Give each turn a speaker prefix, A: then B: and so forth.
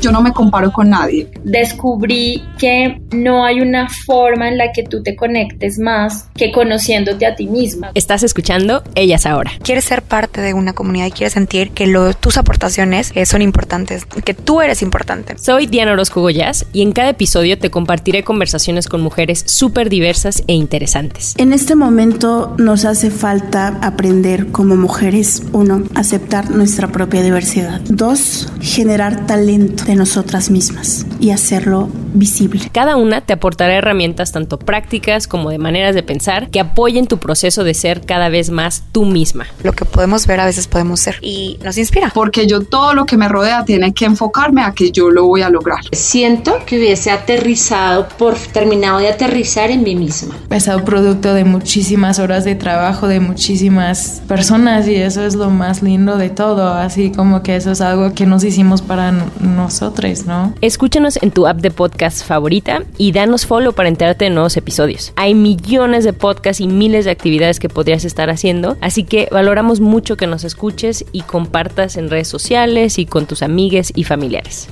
A: yo no me comparo con nadie.
B: Descubrí que no hay una forma en la que tú te conectes más que conociéndote a ti misma.
C: Estás escuchando Ellas Ahora.
D: Quieres ser parte de una comunidad y quieres sentir que lo, tus aportaciones eh, son importantes, que tú eres importante.
C: Soy Diana Orozco Goyas y en cada episodio te compartiré conversaciones con mujeres súper diversas e interesantes.
E: En este momento nos hace falta aprender como mujeres, uno, aceptar nuestra propia diversidad. Dos, generar talento de nosotras mismas y hacerlo visible.
C: Cada una te aportará herramientas tanto prácticas como de maneras de pensar que apoyen tu proceso de ser cada vez más tú misma.
D: Lo que podemos ver a veces podemos ser y nos inspira.
A: Porque yo todo lo que me rodea tiene que enfocarme a que yo lo voy a lograr.
F: Siento que hubiese aterrizado por terminado de aterrizar en mí misma.
G: Es un producto de muchísimas horas de trabajo de muchísimas personas y eso es lo más lindo de todo, así como que eso es algo que nos hicimos para nosotros, ¿no?
C: Escúchanos en tu app de favorita y danos follow para enterarte de nuevos episodios. Hay millones de podcasts y miles de actividades que podrías estar haciendo, así que valoramos mucho que nos escuches y compartas en redes sociales y con tus amigues y familiares.